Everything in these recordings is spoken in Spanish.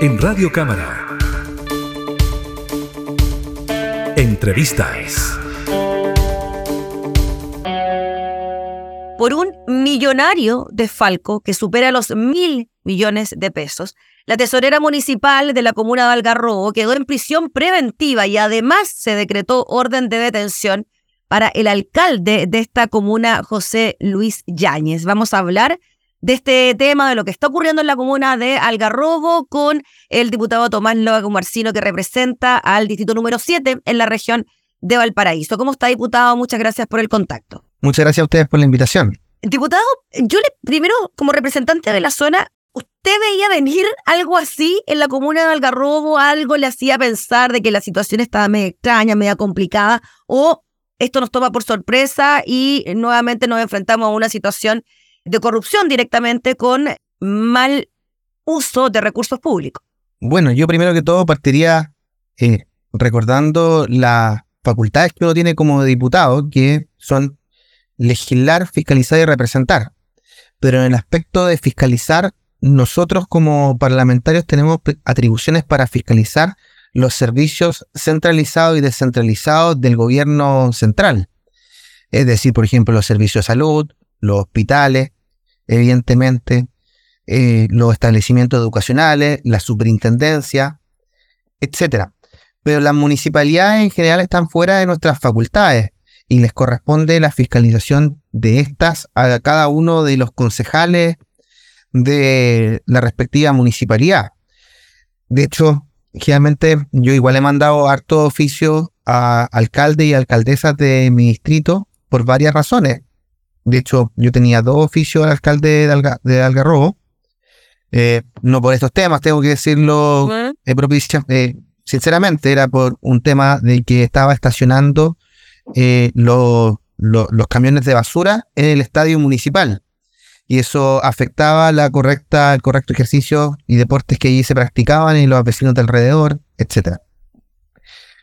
en Radio Cámara. Entrevistas. Por un millonario desfalco que supera los mil millones de pesos, la tesorera municipal de la comuna de Algarrobo quedó en prisión preventiva y además se decretó orden de detención para el alcalde de esta comuna, José Luis Yáñez. Vamos a hablar de este tema, de lo que está ocurriendo en la comuna de Algarrobo con el diputado Tomás Loago Marcino, que representa al distrito número 7 en la región de Valparaíso. ¿Cómo está, diputado? Muchas gracias por el contacto. Muchas gracias a ustedes por la invitación. Diputado, yo le, primero, como representante de la zona, ¿usted veía venir algo así en la comuna de Algarrobo? ¿Algo le hacía pensar de que la situación estaba medio extraña, media complicada? ¿O esto nos toma por sorpresa y nuevamente nos enfrentamos a una situación de corrupción directamente con mal uso de recursos públicos. Bueno, yo primero que todo partiría eh, recordando las facultades que uno tiene como diputado, que son legislar, fiscalizar y representar. Pero en el aspecto de fiscalizar, nosotros como parlamentarios tenemos atribuciones para fiscalizar los servicios centralizados y descentralizados del gobierno central. Es decir, por ejemplo, los servicios de salud, los hospitales, evidentemente, eh, los establecimientos educacionales, la superintendencia, etc. Pero las municipalidades en general están fuera de nuestras facultades y les corresponde la fiscalización de estas a cada uno de los concejales de la respectiva municipalidad. De hecho, generalmente yo igual he mandado harto oficio a alcaldes y alcaldesas de mi distrito por varias razones. De hecho, yo tenía dos oficios al alcalde de, Algarrobo. Eh, no por estos temas, tengo que decirlo eh, eh, sinceramente, era por un tema de que estaba estacionando los camiones de basura en el estadio municipal. Y eso afectaba la correcta, el correcto ejercicio y deportes que allí se practicaban y los vecinos de alrededor, etc.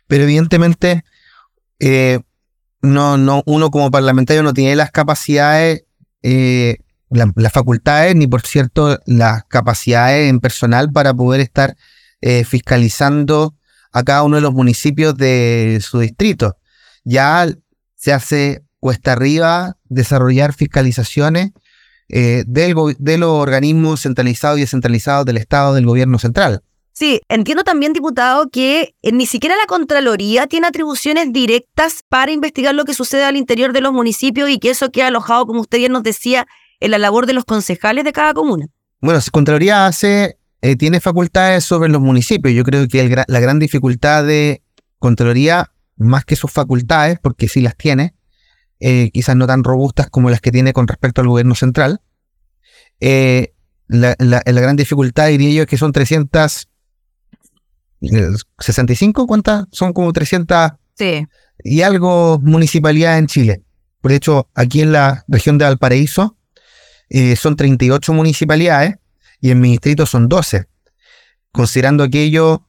Pero evidentemente, no, no, uno como parlamentario no tiene las capacidades, eh, las facultades, ni por cierto las capacidades en personal para poder estar eh, fiscalizando a cada uno de los municipios de su distrito. Ya se hace cuesta arriba desarrollar fiscalizaciones eh, del, de los organismos centralizados y descentralizados del Estado, del gobierno central. Sí, entiendo también, diputado, que eh, ni siquiera la Contraloría tiene atribuciones directas para investigar lo que sucede al interior de los municipios y que eso queda alojado, como usted bien nos decía, en la labor de los concejales de cada comuna. Bueno, si Contraloría hace, eh, tiene facultades sobre los municipios. Yo creo que la gran dificultad de Contraloría, más que sus facultades, porque sí las tiene, eh, quizás no tan robustas como las que tiene con respecto al gobierno central, la, la, gran dificultad, diría yo, es que son 300 65, ¿cuántas? Son como 300 sí. y algo municipalidades en Chile. Por hecho, aquí en la región de Valparaíso eh, son 38 municipalidades y en mi distrito son 12. Considerando aquello,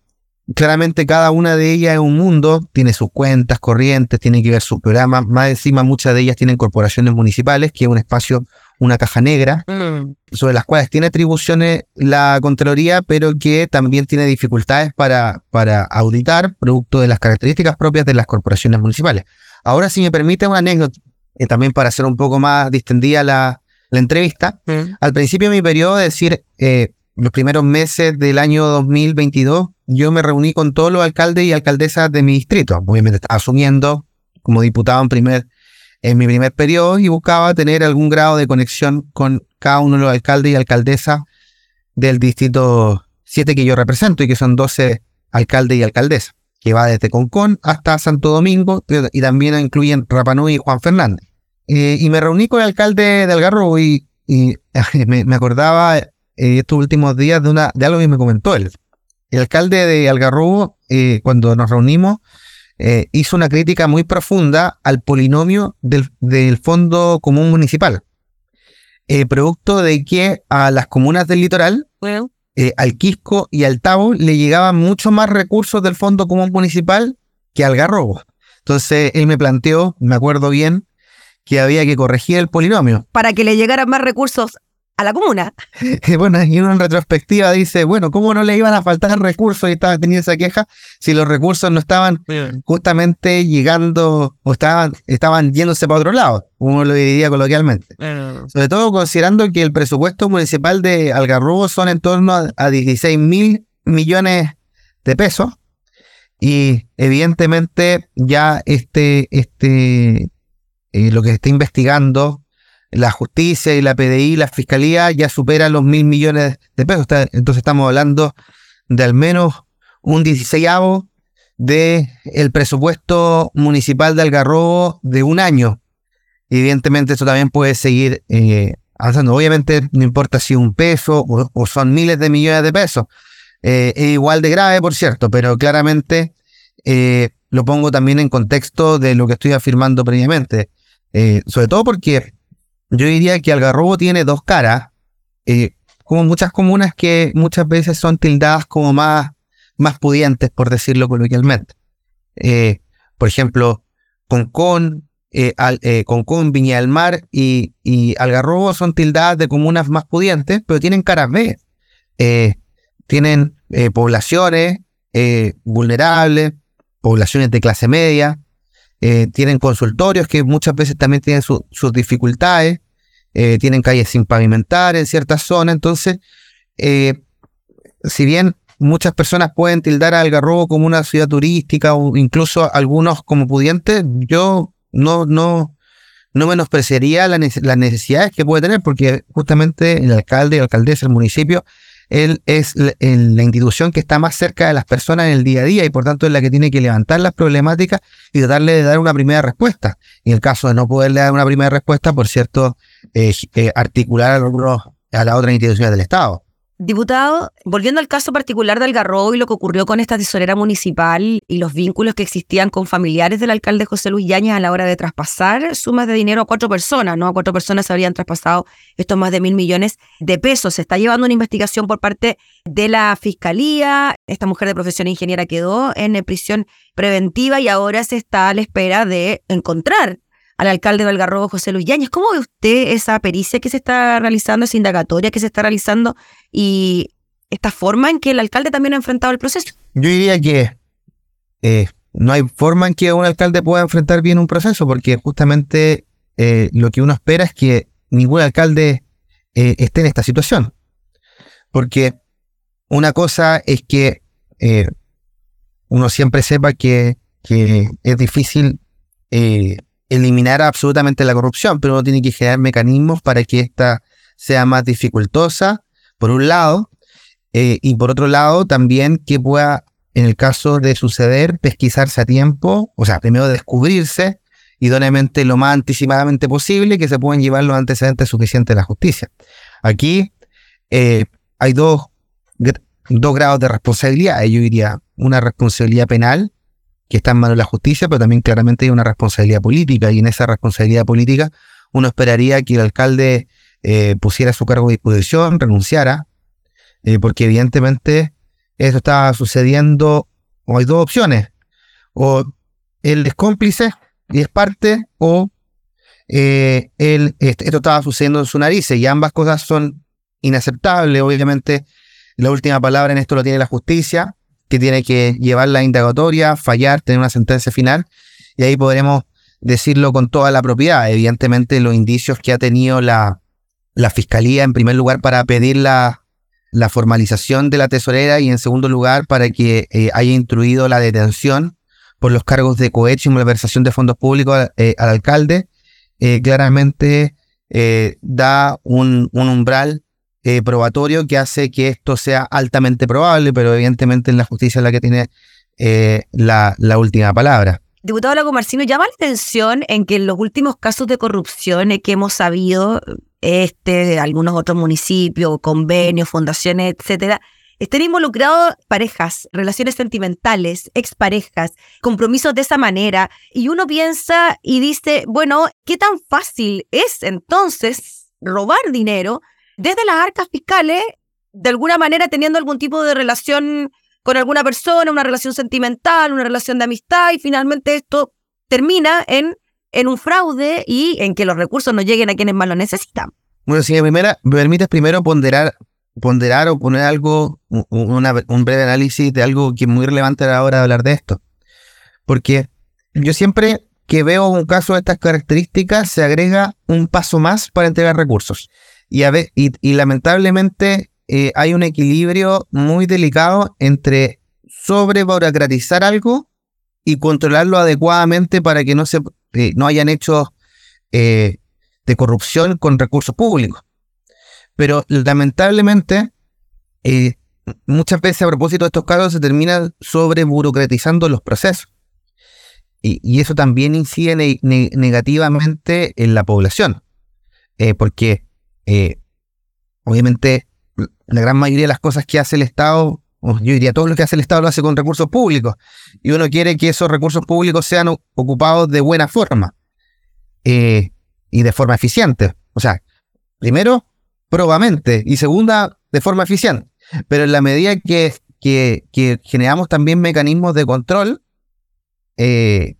claramente cada una de ellas es un mundo, tiene sus cuentas corrientes, tiene que ver sus programas. Más encima, muchas de ellas tienen corporaciones municipales, que es un espacio una caja negra, mm. sobre las cuales tiene atribuciones la Contraloría, pero que también tiene dificultades para, para auditar, producto de las características propias de las corporaciones municipales. Ahora, si me permite una anécdota, eh, también para hacer un poco más distendida la, la entrevista, mm. al principio de mi periodo, es decir, eh, los primeros meses del año 2022, yo me reuní con todos los alcaldes y alcaldesas de mi distrito, obviamente asumiendo como diputado en primer en mi primer periodo y buscaba tener algún grado de conexión con cada uno de los alcaldes y alcaldesas del distrito 7 que yo represento y que son 12 alcaldes y alcaldesas, que va desde Concón hasta Santo Domingo y también incluyen Rapanui y Juan Fernández. Eh, y me reuní con el alcalde de Algarrobo y, me, acordaba eh, estos últimos días de, una, de algo que me comentó él. El alcalde de Algarrobo, eh, cuando nos reunimos, eh, hizo una crítica muy profunda al polinomio del, Fondo Común Municipal, eh, producto de que a las comunas del litoral, eh, al Quisco y al Tabo, le llegaban mucho más recursos del Fondo Común Municipal que al Garrobo. Entonces él me planteó, me acuerdo bien, que había que corregir el polinomio. Para que le llegaran más recursos a la comuna. bueno, y uno en retrospectiva dice, bueno, ¿cómo no le iban a faltar recursos y estaba teniendo esa queja si los recursos no estaban justamente llegando o estaban, estaban yéndose para otro lado, uno lo diría coloquialmente. Sobre todo considerando que el presupuesto municipal de Algarrobo son en torno a, 16 mil millones de pesos y evidentemente ya este, este, eh, lo que se está investigando la justicia y la PDI, la fiscalía, ya supera los mil millones de pesos. Entonces estamos hablando de al menos un 16 de el presupuesto municipal de Algarrobo de un año. Evidentemente eso también puede seguir eh, avanzando. Obviamente no importa si un peso o, son miles de millones de pesos. Eh, es igual de grave, por cierto, pero claramente eh, lo pongo también en contexto de lo que estoy afirmando previamente. sobre todo porque yo diría que Algarrobo tiene dos caras, eh, como muchas comunas que muchas veces son tildadas como más, más pudientes, por decirlo coloquialmente. Eh, por ejemplo, Concón, eh, Concón, Viña del Mar y, y, Algarrobo son tildadas de comunas más pudientes, pero tienen caras B. tienen poblaciones vulnerables, poblaciones de clase media, eh, tienen consultorios que muchas veces también tienen sus dificultades, eh, tienen calles sin pavimentar en ciertas zonas, entonces, eh, si bien muchas personas pueden tildar a Algarrobo como una ciudad turística o incluso algunos como pudientes, yo no, no, no menospreciaría las necesidades que puede tener, porque justamente el alcalde, el alcaldesa, el municipio él es la, institución que está más cerca de las personas en el día a día y por tanto es la que tiene que levantar las problemáticas y tratarle de dar una primera respuesta. Y en el caso de no poderle dar una primera respuesta, por cierto, eh, eh, articular a, a las otras instituciones del Estado. Diputado, volviendo al caso particular de Algarrobo y lo que ocurrió con esta tesorera municipal y los vínculos que existían con familiares del alcalde José Luis Yáñez a la hora de traspasar sumas de dinero a cuatro personas, ¿no? A cuatro personas se habrían traspasado estos más de mil millones de pesos. Se está llevando una investigación por parte de la fiscalía. Esta mujer de profesión ingeniera quedó en prisión preventiva y ahora se está a la espera de encontrar al alcalde de Algarrobo, José Luis Yáñez. ¿Cómo ve usted esa pericia que se está realizando, esa indagatoria que se está realizando y esta forma en que el alcalde también ha enfrentado el proceso? Yo diría que eh, no hay forma en que un alcalde pueda enfrentar bien un proceso, porque justamente eh, lo que uno espera es que ningún alcalde eh, esté en esta situación. Porque una cosa es que uno siempre sepa que, que es difícil eliminar absolutamente la corrupción, pero uno tiene que generar mecanismos para que ésta sea más dificultosa, por un lado, eh, y por otro lado también que pueda, en el caso de suceder, pesquisarse a tiempo, o sea, primero descubrirse idóneamente lo más anticipadamente posible que se pueden llevar los antecedentes suficientes de la justicia. Aquí eh, hay dos, dos grados de responsabilidad, yo diría una responsabilidad penal que está en manos de la justicia, pero también claramente hay una responsabilidad política y en esa responsabilidad política uno esperaría que el alcalde eh, pusiera su cargo de disposición, renunciara, eh, porque evidentemente eso está sucediendo, o hay dos opciones, o él es cómplice y es parte, o eh, esto estaba sucediendo en su nariz y ambas cosas son inaceptables, obviamente la última palabra en esto lo tiene la justicia, que tiene que llevar la indagatoria, fallar, tener una sentencia final, y ahí podremos decirlo con toda la propiedad. Evidentemente, los indicios que ha tenido la, la Fiscalía, en primer lugar, para pedir la, la, formalización de la tesorera y en segundo lugar, para que eh, haya instruido la detención por los cargos de cohecho y malversación de fondos públicos eh, al alcalde, eh, claramente da un, un umbral eh, probatorio que hace que esto sea altamente probable, pero evidentemente en la justicia es la que tiene eh, la, última palabra. Diputado Lago Marcino, llama la atención en que en los últimos casos de corrupción que hemos sabido, este, algunos otros municipios, convenios, fundaciones, etcétera, estén involucrados parejas, relaciones sentimentales, exparejas, compromisos de esa manera, y uno piensa y dice, bueno, ¿qué tan fácil es entonces robar dinero desde las arcas fiscales, de alguna manera teniendo algún tipo de relación con alguna persona, una relación sentimental, una relación de amistad, y finalmente esto termina en, un fraude y en que los recursos no lleguen a quienes más lo necesitan. Bueno, si me, me permites primero ponderar, ponderar o poner algo, un breve análisis de algo que es muy relevante a la hora de hablar de esto. Porque yo siempre que veo un caso de estas características, se agrega un paso más para entregar recursos. Y, lamentablemente eh, hay un equilibrio muy delicado entre sobreburocratizar algo y controlarlo adecuadamente para que no, se, eh, no hayan hechos eh, de corrupción con recursos públicos. Pero lamentablemente, muchas veces a propósito de estos casos se terminan sobreburocratizando los procesos. Y, eso también incide negativamente en la población, porque eh, obviamente la gran mayoría de las cosas que hace el Estado, yo diría todo lo que hace el Estado lo hace con recursos públicos, y uno quiere que esos recursos públicos sean ocupados de buena forma eh, y de forma eficiente. O sea, primero, probamente, y segunda, de forma eficiente. Pero en la medida que, generamos también mecanismos de control, eh,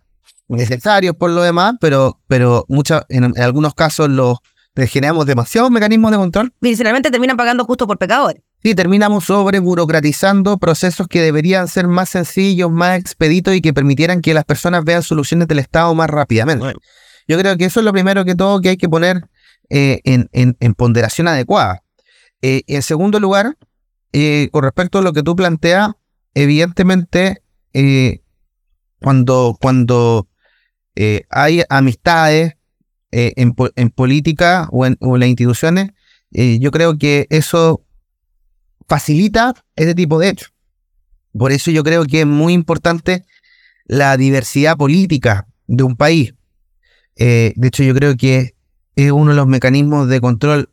necesarios por lo demás, pero, pero en, algunos casos los generamos demasiados mecanismos de control. Y finalmente terminan pagando justo por pecadores. Sí, terminamos sobre burocratizando procesos que deberían ser más sencillos, más expeditos y que permitieran que las personas vean soluciones del Estado más rápidamente. Yo creo que eso es lo primero que todo que hay que poner eh, en, ponderación adecuada. Eh, en segundo lugar, con respecto a lo que tú planteas, evidentemente cuando, cuando eh, hay amistades eh, en, política o en, las instituciones, eh, yo creo que eso facilita ese tipo de hechos. Por eso yo creo que es muy importante la diversidad política de un país. de hecho, yo creo que es uno de los mecanismos de control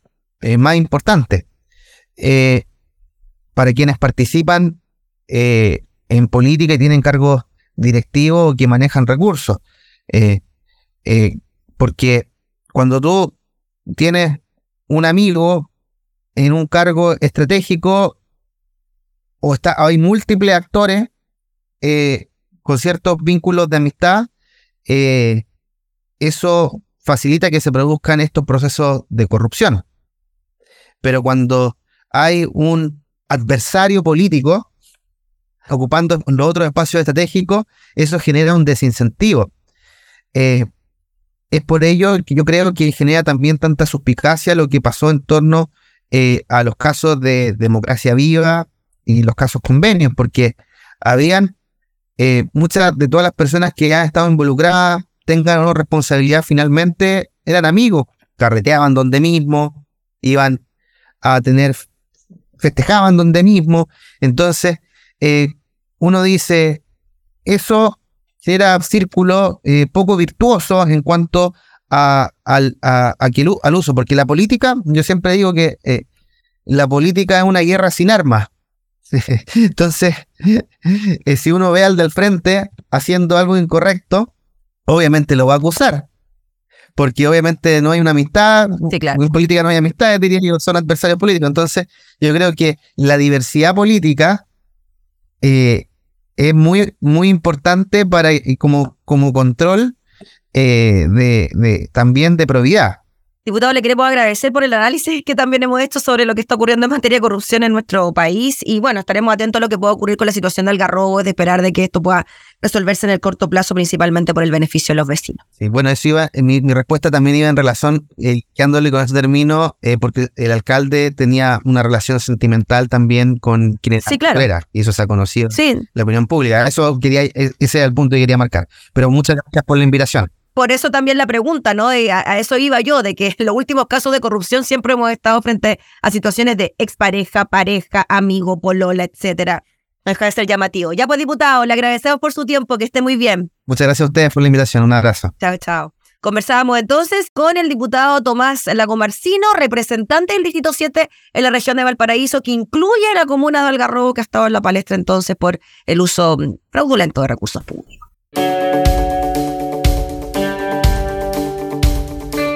más importantes para quienes participan en política y tienen cargos directivos que manejan recursos. Eh, eh, porque cuando tú tienes un amigo en un cargo estratégico o está, hay múltiples actores eh, con ciertos vínculos de amistad, eso facilita que se produzcan estos procesos de corrupción. Pero cuando hay un adversario político ocupando los otros espacios estratégicos, eso genera un desincentivo. Eh, es por ello que yo creo que genera también tanta suspicacia lo que pasó en torno eh, a los casos de democracia viva y los casos convenios, porque habían eh, muchas de todas las personas que han estado involucradas, tengan responsabilidad finalmente, eran amigos, carreteaban donde mismo, iban a tener, festejaban donde mismo, entonces eh, uno dice, eso era círculo eh, poco virtuoso en cuanto a, al, al uso, porque la política, yo siempre digo que eh, la política es una guerra sin armas. Entonces, si uno ve al del frente haciendo algo incorrecto, obviamente lo va a acusar. Porque obviamente no hay una amistad, en política no hay amistad, diría que son adversarios políticos. Entonces, yo creo que la diversidad política eh, es muy, muy importante para como, como control eh, de, también de probidad. Diputado, le queremos agradecer por el análisis que también hemos hecho sobre lo que está ocurriendo en materia de corrupción en nuestro país y bueno, estaremos atentos a lo que pueda ocurrir con la situación del Algarrobo, de esperar de que esto pueda resolverse en el corto plazo, principalmente por el beneficio de los vecinos. Sí, bueno, eso iba, mi, respuesta también iba en relación, eh, quedándole con ese término, eh, porque el alcalde tenía una relación sentimental también con quienes sí, claro. y eso se ha conocido sí. la opinión pública. Eso quería, e, ese era el punto que quería marcar. Pero muchas gracias por la invitación por eso también la pregunta, ¿no? a, eso iba yo, de que en los últimos casos de corrupción siempre hemos estado frente a situaciones de expareja, pareja, amigo, polola, etcétera. Deja de ser llamativo. Ya pues, diputado, le agradecemos por su tiempo, que esté muy bien. Muchas gracias a ustedes por la invitación. Un abrazo. Chao, chao. Conversábamos entonces con el diputado Tomás Lagomarcino, representante del Distrito 7 en la región de Valparaíso, que incluye la comuna de Algarrobo, que ha estado en la palestra entonces por el uso fraudulento de recursos públicos.